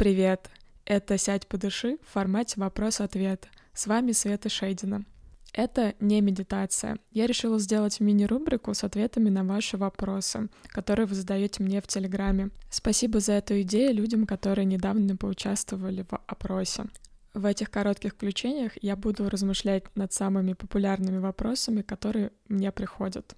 Привет! Это «Сядь, подыши» в формате вопрос-ответ. С вами Света Шейдина. Это не медитация. Я решила сделать мини-рубрику с ответами на ваши вопросы, которые вы задаете мне в Телеграме. Спасибо за эту идею людям, которые недавно поучаствовали в опросе. В этих коротких включениях я буду размышлять над самыми популярными вопросами, которые мне приходят.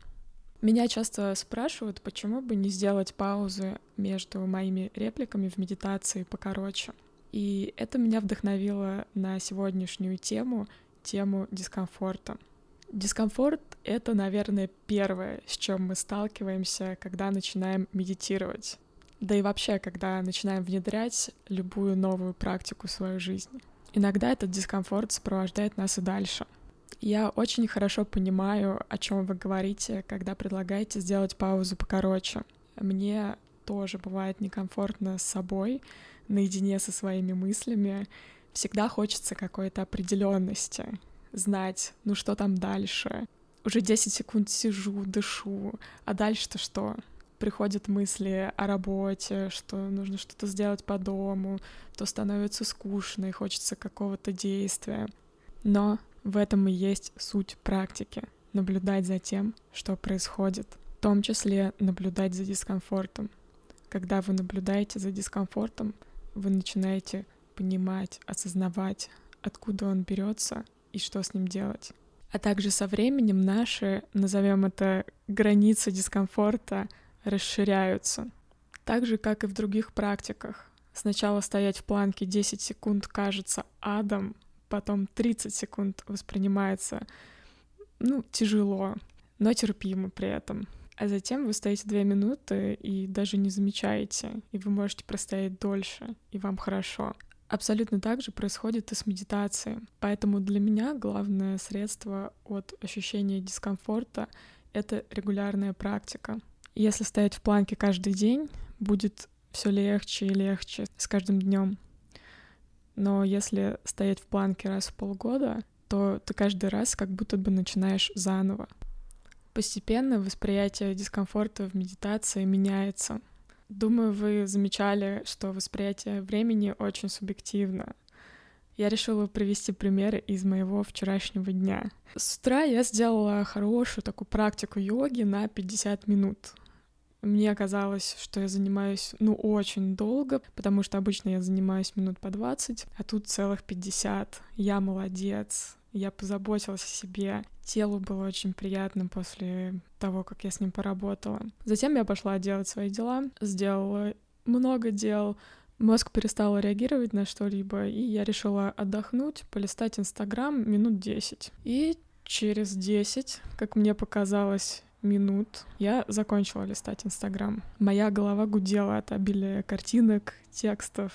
Меня часто спрашивают, почему бы не сделать паузы между моими репликами в медитации покороче. И это меня вдохновило на сегодняшнюю тему, тему дискомфорта. Дискомфорт — это, наверное, первое, с чем мы сталкиваемся, когда начинаем медитировать. Да и вообще, когда начинаем внедрять любую новую практику в свою жизнь. Иногда этот дискомфорт сопровождает нас и дальше — я очень хорошо понимаю, о чем вы говорите, когда предлагаете сделать паузу покороче. Мне тоже бывает некомфортно с собой, наедине со своими мыслями. Всегда хочется какой-то определенности, знать, ну что там дальше. Уже 10 секунд сижу, дышу, а дальше-то что? Приходят мысли о работе, что нужно что-то сделать по дому, то становится скучно и хочется какого-то действия. Но в этом и есть суть практики — наблюдать за тем, что происходит, в том числе наблюдать за дискомфортом. Когда вы наблюдаете за дискомфортом, вы начинаете понимать, осознавать, откуда он берется и что с ним делать. А также со временем наши, назовем это, границы дискомфорта расширяются. Так же, как и в других практиках. Сначала стоять в планке 10 секунд кажется адом, потом 30 секунд воспринимается, ну, тяжело, но терпимо при этом. А затем вы стоите две минуты и даже не замечаете, и вы можете простоять дольше, и вам хорошо. Абсолютно так же происходит и с медитацией. Поэтому для меня главное средство от ощущения дискомфорта — это регулярная практика. Если стоять в планке каждый день, будет все легче и легче с каждым днем. Но если стоять в планке раз в полгода, то ты каждый раз как будто бы начинаешь заново. Постепенно восприятие дискомфорта в медитации меняется. Думаю, вы замечали, что восприятие времени очень субъективно. Я решила привести примеры из моего вчерашнего дня. С утра я сделала хорошую такую практику йоги на 50 минут. Мне казалось, что я занимаюсь, ну, очень долго, потому что обычно я занимаюсь минут по 20, а тут целых 50. Я молодец, я позаботилась о себе. Телу было очень приятно после того, как я с ним поработала. Затем я пошла делать свои дела, сделала много дел, мозг перестал реагировать на что-либо, и я решила отдохнуть, полистать Инстаграм минут 10. И через 10, как мне показалось, минут я закончила листать Инстаграм. Моя голова гудела от обилия картинок, текстов,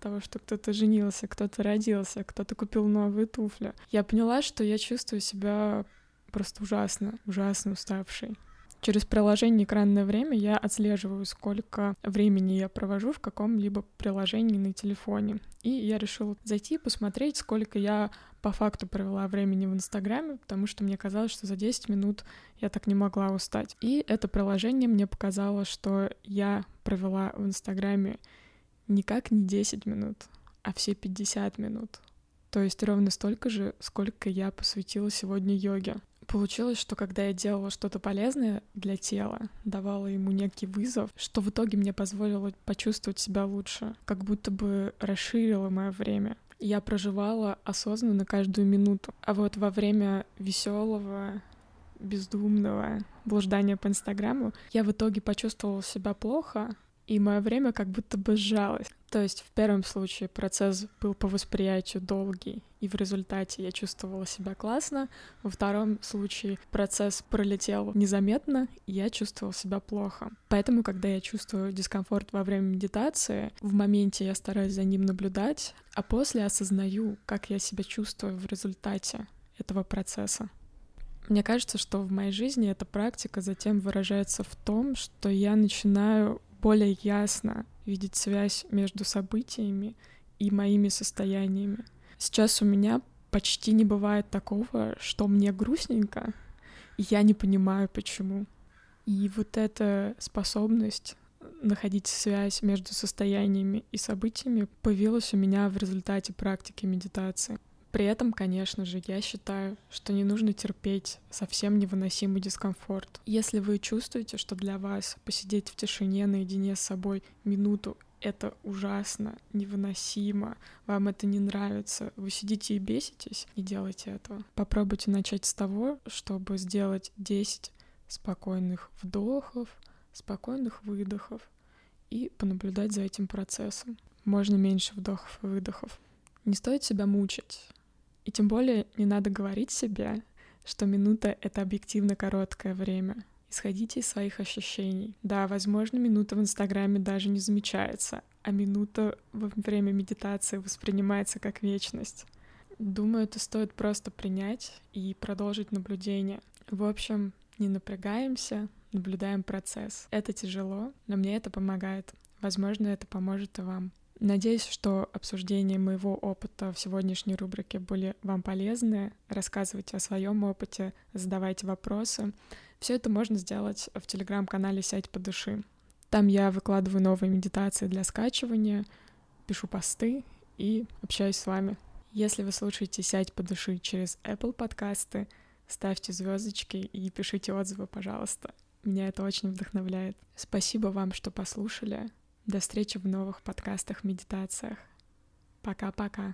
того, что кто-то женился, кто-то родился, кто-то купил новые туфли. Я поняла, что я чувствую себя просто ужасно, ужасно уставшей. Через приложение «Экранное время» я отслеживаю, сколько времени я провожу в каком-либо приложении на телефоне. И я решила зайти и посмотреть, сколько я по факту провела времени в Инстаграме, потому что мне казалось, что за 10 минут я так не могла устать. И это приложение мне показало, что я провела в Инстаграме никак не 10 минут, а все 50 минут. То есть ровно столько же, сколько я посвятила сегодня йоге. Получилось, что когда я делала что-то полезное для тела, давала ему некий вызов, что в итоге мне позволило почувствовать себя лучше, как будто бы расширило мое время. Я проживала осознанно каждую минуту. А вот во время веселого, бездумного блуждания по Инстаграму я в итоге почувствовала себя плохо, и мое время как будто бы сжалось. То есть в первом случае процесс был по восприятию долгий, и в результате я чувствовала себя классно. Во втором случае процесс пролетел незаметно, и я чувствовала себя плохо. Поэтому, когда я чувствую дискомфорт во время медитации, в моменте я стараюсь за ним наблюдать, а после осознаю, как я себя чувствую в результате этого процесса. Мне кажется, что в моей жизни эта практика затем выражается в том, что я начинаю более ясно видеть связь между событиями и моими состояниями. Сейчас у меня почти не бывает такого, что мне грустненько, и я не понимаю, почему. И вот эта способность находить связь между состояниями и событиями появилась у меня в результате практики медитации. При этом, конечно же, я считаю, что не нужно терпеть совсем невыносимый дискомфорт. Если вы чувствуете, что для вас посидеть в тишине наедине с собой минуту это ужасно, невыносимо, вам это не нравится, вы сидите и беситесь, не делайте этого. Попробуйте начать с того, чтобы сделать 10 спокойных вдохов, спокойных выдохов и понаблюдать за этим процессом. Можно меньше вдохов и выдохов. Не стоит себя мучить. И тем более не надо говорить себе, что минута — это объективно короткое время. Исходите из своих ощущений. Да, возможно, минута в Инстаграме даже не замечается, а минута во время медитации воспринимается как вечность. Думаю, это стоит просто принять и продолжить наблюдение. В общем, не напрягаемся, наблюдаем процесс. Это тяжело, но мне это помогает. Возможно, это поможет и вам. Надеюсь, что обсуждения моего опыта в сегодняшней рубрике были вам полезны. Рассказывайте о своем опыте, задавайте вопросы. Все это можно сделать в телеграм-канале «Сядь по души». Там я выкладываю новые медитации для скачивания, пишу посты и общаюсь с вами. Если вы слушаете «Сядь по души» через Apple подкасты, ставьте звездочки и пишите отзывы, пожалуйста. Меня это очень вдохновляет. Спасибо вам, что послушали. До встречи в новых подкастах-медитациях. Пока-пока.